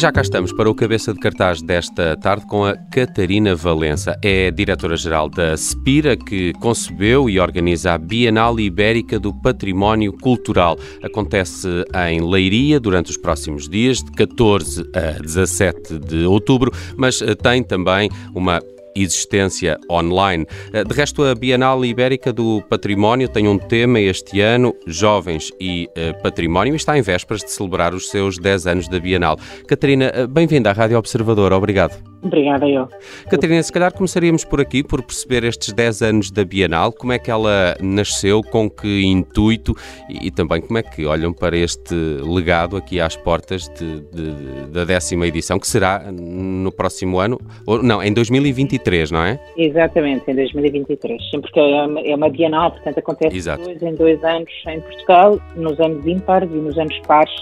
Já cá estamos para o cabeça de cartaz desta tarde com a Catarina Valença. É diretora-geral da Spira, que concebeu e organiza a Bienal Ibérica do Património Cultural. Acontece em Leiria durante os próximos dias, de 14 a 17 de outubro, mas eh, tem também uma existência online. Eh, de resto, a Bienal Ibérica do Património tem um tema este ano, Jovens e uh, Património, e está em vésperas de celebrar os seus 10 anos da Bienal. Catarina, uh, bem-vinda à Rádio Observador, obrigado. Obrigada, eu. Catarina, se calhar começaríamos por aqui, por perceber estes 10 anos da Bienal, como é que ela nasceu, com que intuito e, e também como é que olham para este legado aqui às portas de, de, da décima edição, que será no próximo ano, ou não, em 2023, não é? Exatamente, em 2023. Sim, porque é uma, é uma Bienal, portanto acontece Exato. dois em dois anos em Portugal, nos anos ímpares e nos anos pares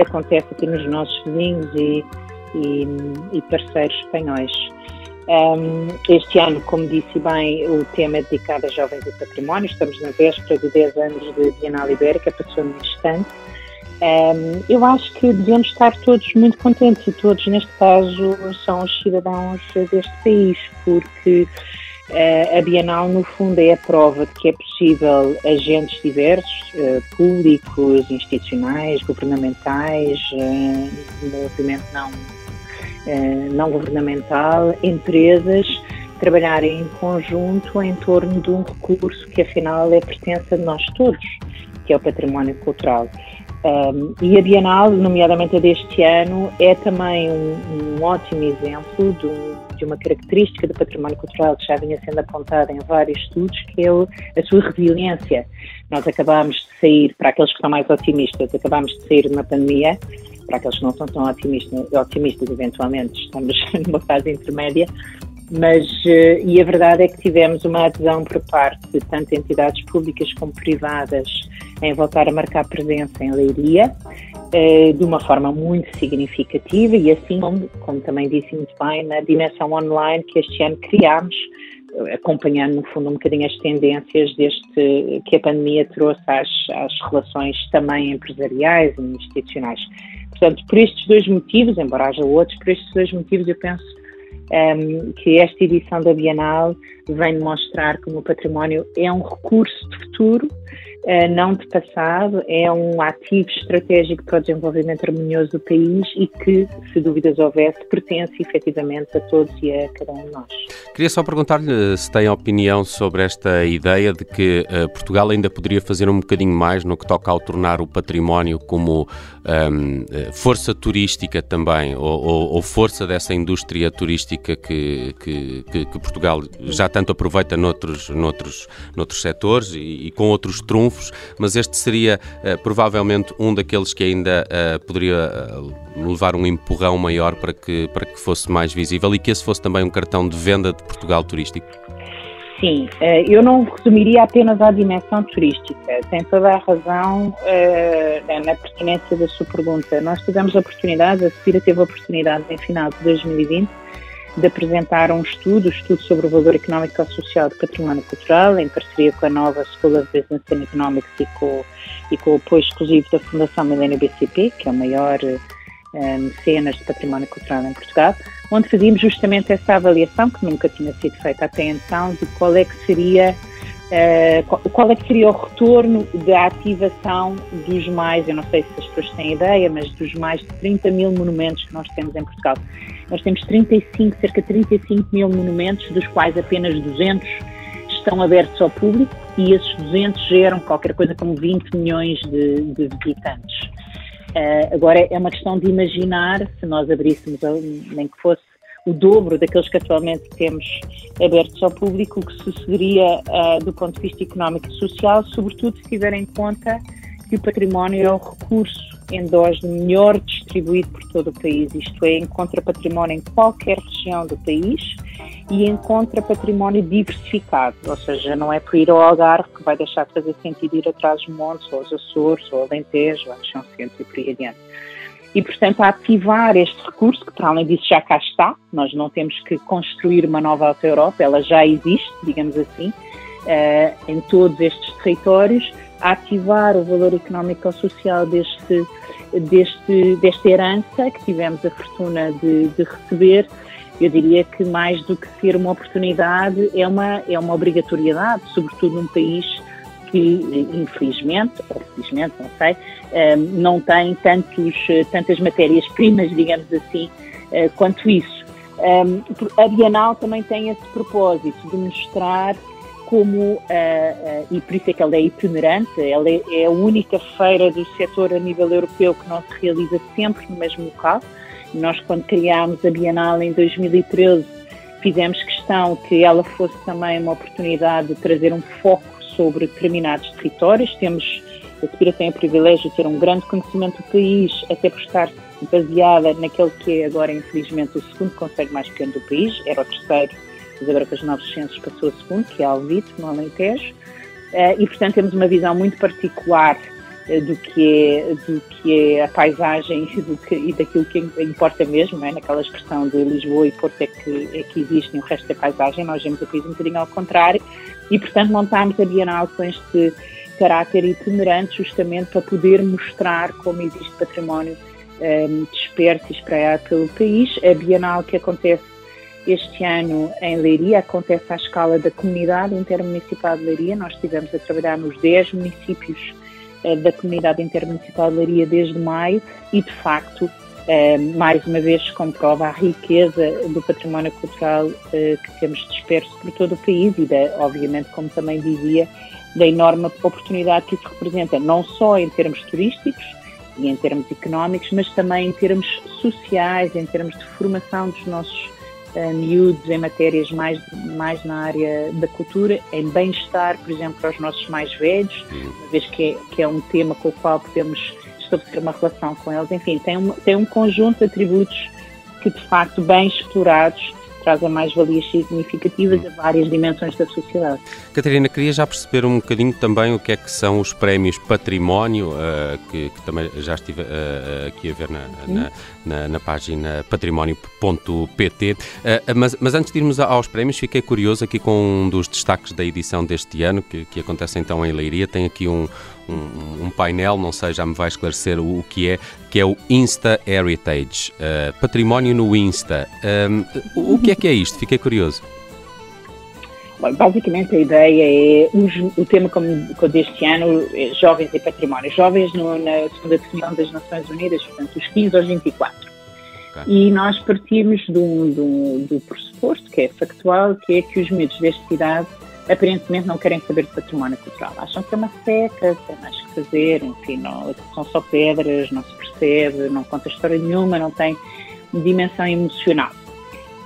acontece aqui nos nossos vizinhos e e, e parceiros espanhóis. Um, este ano, como disse bem, o tema é dedicado a jovens e património. Estamos na véspera de 10 anos de Bienal Ibérica, passou num instante. Um, eu acho que devemos estar todos muito contentes e todos, neste caso, são os cidadãos deste país, porque a Bienal, no fundo, é a prova de que é possível agentes diversos, uh, públicos, institucionais, governamentais, uh, movimento não eh, não governamental, empresas, trabalharem em conjunto em torno de um recurso que afinal é pertença de nós todos, que é o património cultural. E a Bienal, nomeadamente a deste ano, é também um, um ótimo exemplo de, um, de, uma característica do património cultural que já vinha sendo apontada em vários estudos, que é a sua resiliência. Nós acabámos de sair, para aqueles que são mais otimistas, acabámos de sair de uma pandemia. Para aqueles que não são tão otimistas, otimistas eventualmente estamos numa fase intermédia, mas eh, e a verdade é que tivemos uma adesão por parte de tanto entidades públicas como privadas em voltar a marcar presença em Leiria, eh, de uma forma muito significativa e assim como, como também disse muito bem, na dimensão online que este ano criámos, acompanhando no fundo um bocadinho as tendências deste que a pandemia trouxe às, às relações também empresariais e institucionais. Portanto, por estes dois motivos, embora haja outros, por estes dois motivos eu penso um, ehm, que esta edição da Bienal vem mostrar como o património é um recurso de futuro eh, não de passado, é um ativo estratégico para o desenvolvimento harmonioso do país e que, se dúvidas houvesse, pertence efetivamente a todos e a cada um de nós. Queria só perguntar-lhe se tem opinião sobre esta ideia de que uh, Portugal ainda poderia fazer um bocadinho mais no que toca ao tornar o património como um, ehm, eh, força turística também, ou, ou, ou, força dessa indústria turística que, que, que, que, Portugal já tanto aproveita noutros, noutros, noutros setores e, e com outros trunfos mas este seria uh, provavelmente um daqueles que ainda uh, poderia uh, levar um empurrão maior para que, para que fosse mais visível e que esse fosse também um cartão de venda de Portugal turístico. Sim, eu não resumiria apenas à dimensão turística. Tem toda a razão na pertinência da sua pergunta. Nós tivemos a oportunidade, a Cira teve a oportunidade em final de 2020 de apresentar um estudo, estudo sobre o valor económico social do património cultural, em parceria com a nova School of Business and Economics e com, e com o apoio exclusivo da Fundação Milênio BCP, que é o maior uh, mecenas de património cultural em Portugal, onde fazíamos justamente essa avaliação, que nunca tinha sido feita até então, de qual é que seria Uh, qual é que seria o retorno da ativação dos mais, eu não sei se as pessoas têm ideia, mas dos mais de 30 mil monumentos que nós temos em Portugal. Nós temos 35, cerca de 35 mil monumentos, dos quais apenas 200 estão abertos ao público e esses 200 geram qualquer coisa como 20 milhões de, de visitantes. Uh, agora é uma questão de imaginar se nós abríssemos, nem que fosse o dobro daqueles que atualmente temos abertos ao público, o que sucederia uh, do ponto de vista económico e social, sobretudo se tiver em conta que o património é o recurso endógeno melhor distribuído por todo o país, isto é, encontra património em qualquer região do país e encontra património diversificado, ou seja, não é por ir ao Algarve que vai deixar de fazer sentido ir atrás dos montes, ou aos Açores, ou ao Alentejo, ou Chão Centro e por aí adiante. E, portanto, ativar este recurso, que para além disso já cá está, nós não temos que construir uma nova Alta Europa, ela já existe, digamos assim, uh, em todos estes territórios, ativar o valor económico ou social deste, deste, desta herança que tivemos a fortuna de, de receber. Eu diria que mais do que ser uma oportunidade, é uma, é uma obrigatoriedade, sobretudo num país que, infelizmente, ou felizmente, não sei, eh, não tem tantos, tantas matérias-primas, digamos assim, eh, quanto isso. A Bienal também tem esse propósito de mostrar como, uh, uh, e por isso é que ela é itinerante, ela é, é, a única feira do setor a nível europeu que não se realiza sempre no mesmo local. Nós, quando criámos a Bienal em 2013, fizemos questão que ela fosse também uma oportunidade de trazer um foco sobre determinados territórios. Temos, a Sepira tem o privilégio de ter um grande conhecimento do país, até por estar baseada naquele que é agora, infelizmente, o segundo conselho mais pequeno do país, era o terceiro, mas agora com as novos censos passou a segundo, que é Alvito, no Alentejo, eh, e portanto temos uma visão muito particular eh, do que é, do que é a paisagem do que, e daquilo que importa mesmo, é? naquela expressão de Lisboa e Porto é que, é que existe e o resto é paisagem, nós vemos o país um bocadinho ao contrário e portanto montámos a Bienal com este caráter itinerante justamente para poder mostrar como existe património um, ehm, disperso e espalhado pelo país. A Bienal que acontece este ano em Leiria acontece à escala da comunidade intermunicipal de Leiria. Nós estivemos a trabalhar nos 10 municípios uh, da comunidade intermunicipal de Leiria desde maio e, de facto, uh, mais uma vez comprova a riqueza do património cultural uh, que temos disperso por todo o país e, da, obviamente, como também dizia, da enorme oportunidade que isso representa, não só em termos turísticos, e em termos económicos, mas também em termos sociais, em termos de formação dos nossos uh, miúdos em matérias mais, mais na área da cultura, em bem-estar, por exemplo, para os nossos mais velhos, uhum. uma vez que é, que é um tema com o qual podemos estabelecer uma relação com eles. Enfim, tem um, tem um conjunto de atributos que, de facto, bem explorados, trazem mais-valias significativas a várias dimensões da sociedade. Catarina, queria já perceber um bocadinho também o que é que são os prémios património, uh, que, que, também já estive uh, aqui a ver na, na, na, na, página património.pt. Uh, mas, mas, antes de irmos aos prémios, fiquei curioso aqui com um dos destaques da edição deste ano, que, que acontece então em Leiria. Tem aqui um, um, um, painel, não sei, já me vai esclarecer o, o, que é, que é o Insta Heritage, uh, património no Insta. Um, o que é que é isto? Fiquei curioso. Bom, basicamente a ideia é o, o tema como, como deste ano, é jovens e património. Jovens no, na segunda definição das Nações Unidas, portanto, os 15 aos 24. Okay. E nós partimos do, do, do pressuposto, que é factual, que é que os miúdos desta idade aparentemente não querem saber de património cultural. Acham que é uma seca, tem mais que fazer, enfim, não, são só pedras, não se percebe, não conta história nenhuma, não tem dimensão emocional.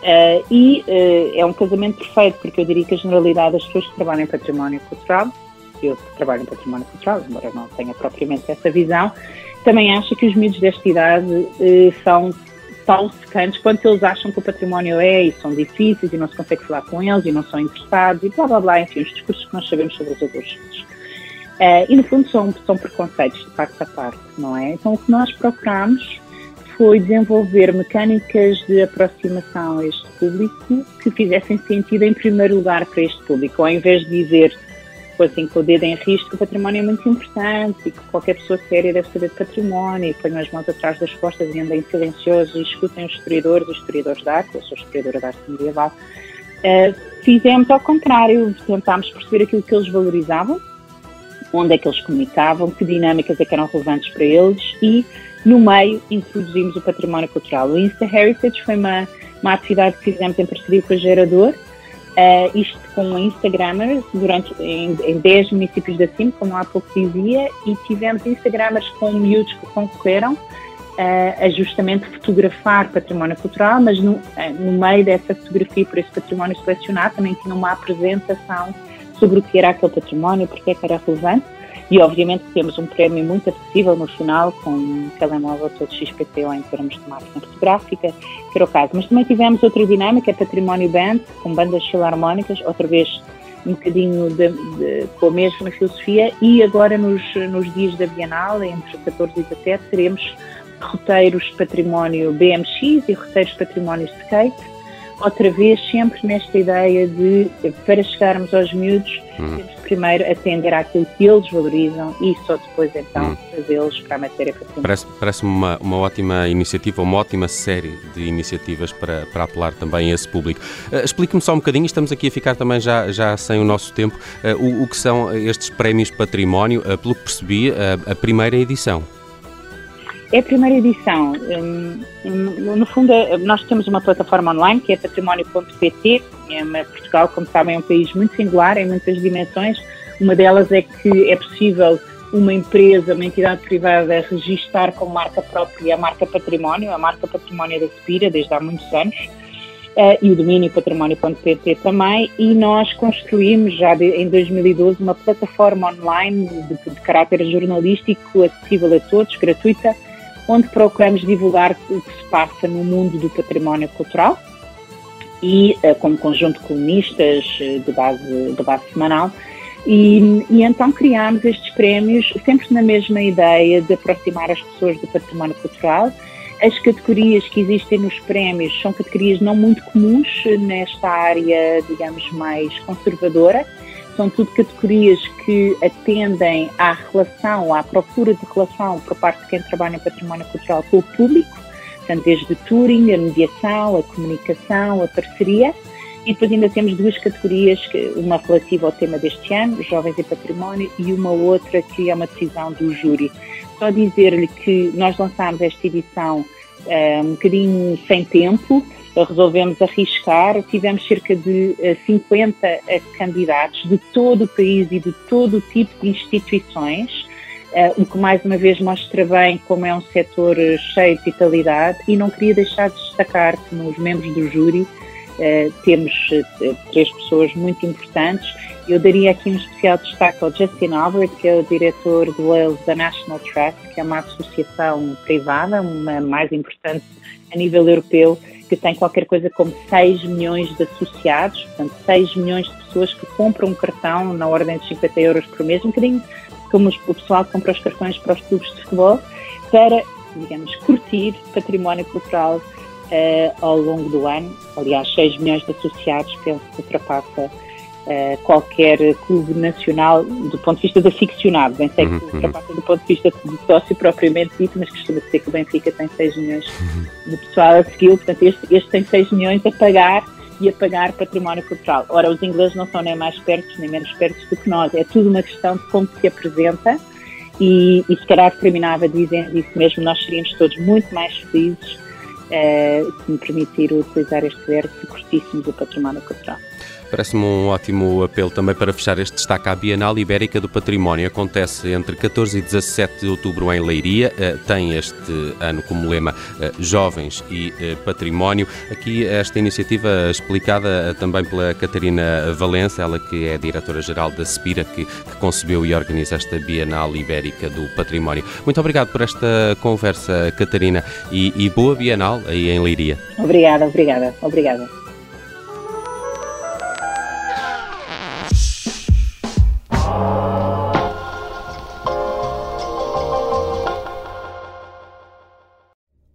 Uh, e uh, é um casamento perfeito, porque eu diria que a generalidade das pessoas que trabalham em património cultural, eu trabalho em património cultural, embora não tenha propriamente essa visão, também acha que os miúdos desta idade uh, são tão secantes quanto eles acham que o património é e são difíceis e não se consegue falar com eles e não são interessados e blá blá blá, enfim, os discursos que nós sabemos sobre os adolescentes. Uh, e no fundo são, são preconceitos de parte a parte, não é? Então o que nós procuramos foi desenvolver mecânicas de aproximação a este público que fizessem sentido em primeiro lugar para este público, ao invés de dizer o dedo em risco, o património é muito importante e que qualquer pessoa séria deve saber de património e ponham as mãos atrás das costas e andem silenciosos e escutem os historiadores, os historiadores de arte, eu sou historiadora de arte medieval, uh, fizemos ao contrário, tentámos perceber aquilo que eles valorizavam, onde é que eles comunicavam, que dinâmicas é que eram relevantes para eles e no meio, introduzimos o património cultural. O Insta Heritage foi uma, uma atividade que fizemos em parceria com a Gerador, uh, isto com Instagramers, durante, em, em 10 municípios da CIM, como há pouco dizia, e tivemos Instagramers com miúdos que concorreram uh, a justamente fotografar património cultural, mas no, uh, no meio dessa fotografia por esse património selecionado também tinha uma apresentação sobre o que era aquele património, porque é que era relevante. E obviamente temos um prémio muito acessível no final, com um telemóvel todo XPTO em termos de máquina fotográfica, que era o caso. Mas também tivemos outra dinâmica, Património Band, com bandas filarmónicas, outra vez um bocadinho de, de, com a mesma filosofia, e agora nos, nos dias da Bienal, entre 14 e 17, teremos roteiros património BMX e roteiros património skate, outra vez sempre nesta ideia de, para chegarmos aos miúdos, hum. temos que primeiro atender àquilo que eles valorizam e só depois então hum. fazê-los para a matéria patrimonial. Parece-me parece uma, uma ótima iniciativa, uma ótima série de iniciativas para, para apelar também a esse público. Uh, Explique-me só um bocadinho, estamos aqui a ficar também já, já sem o nosso tempo, uh, o, o, que são estes prémios património, uh, pelo que percebi, a primeira edição. É a primeira edição. Hum, no fundo, nós temos uma plataforma online que é património.pt. É Portugal, como sabem, é um país muito singular em muitas dimensões. Uma delas é que é possível uma empresa, uma entidade privada, registar como marca própria a marca património, a marca património da Spira, desde há muitos anos, uh, e o domínio património.pt também, e nós construímos já em 2012 uma plataforma online de, de caráter jornalístico acessível a todos, gratuita, onde procuramos divulgar o que se passa no mundo do património cultural e uh, como conjunto de colunistas uh, de base, de base semanal. E, e, então criámos estes prémios sempre na mesma ideia de aproximar as pessoas do património cultural. As categorias que existem nos prémios são categorias não muito comuns nesta área, digamos, mais conservadora, são tudo categorias que atendem à relação, à procura de relação por parte de quem trabalha em património cultural com o público, portanto, desde touring, a mediação, a comunicação, a parceria. E depois ainda temos duas categorias, uma relativa ao tema deste ano, Jovens e Património, e uma outra que é uma decisão do júri. Só dizer-lhe que nós lançámos esta edição uh, um bocadinho sem tempo, resolvemos arriscar. Tivemos cerca de 50 eh, eh, candidatos de todo o país e de todo o tipo de instituições, eh, o que mais uma vez mostra bem como é um setor cheio de vitalidade e não queria deixar de destacar que nos membros do júri temos três pessoas muito importantes. Eu daria aqui um especial destaque ao Justin Albert, que é o diretor do Wales da National Trust, que é uma associação privada, uma mais importante a nível europeu, que tem qualquer coisa como 6 milhões de associados, portanto 6 milhões de pessoas que compram um cartão na ordem de 50 euros por mês, um bocadinho como o pessoal que compra os cartões para os clubes de futebol, para, digamos, curtir património cultural uh, ao longo do ano. Aliás, 6 milhões de associados, penso que ultrapassa uh, qualquer clube nacional do ponto de vista de aficionado. Bem sei que uhum, ultrapassa do ponto de vista de sócio propriamente dito, mas costuma dizer que o Benfica tem 6 milhões de pessoal a segui-lo, portanto este, este tem 6 milhões a pagar e a pagar património cultural. Ora, os ingleses não são nem mais pertos nem menos pertos do que nós, é tudo uma questão de como se apresenta e, e se calhar terminava dizendo isso mesmo, nós seríamos todos muito mais felizes uh, se me permitir utilizar este verbo, se curtíssemos o património cultural. Parece-me um ótimo apelo também para fechar este destaque à Bienal Ibérica do Património. Acontece entre 14 e 17 de outubro em Leiria. Eh, tem este ano como lema eh, Jovens e eh, Património. Aqui esta iniciativa explicada também pela Catarina Valença, ela que é diretora-geral da Spira, que, que concebeu e organiza esta Bienal Ibérica do Património. Muito obrigado por esta conversa, Catarina, e, e boa Bienal aí em Leiria. Obrigada, obrigada, obrigada.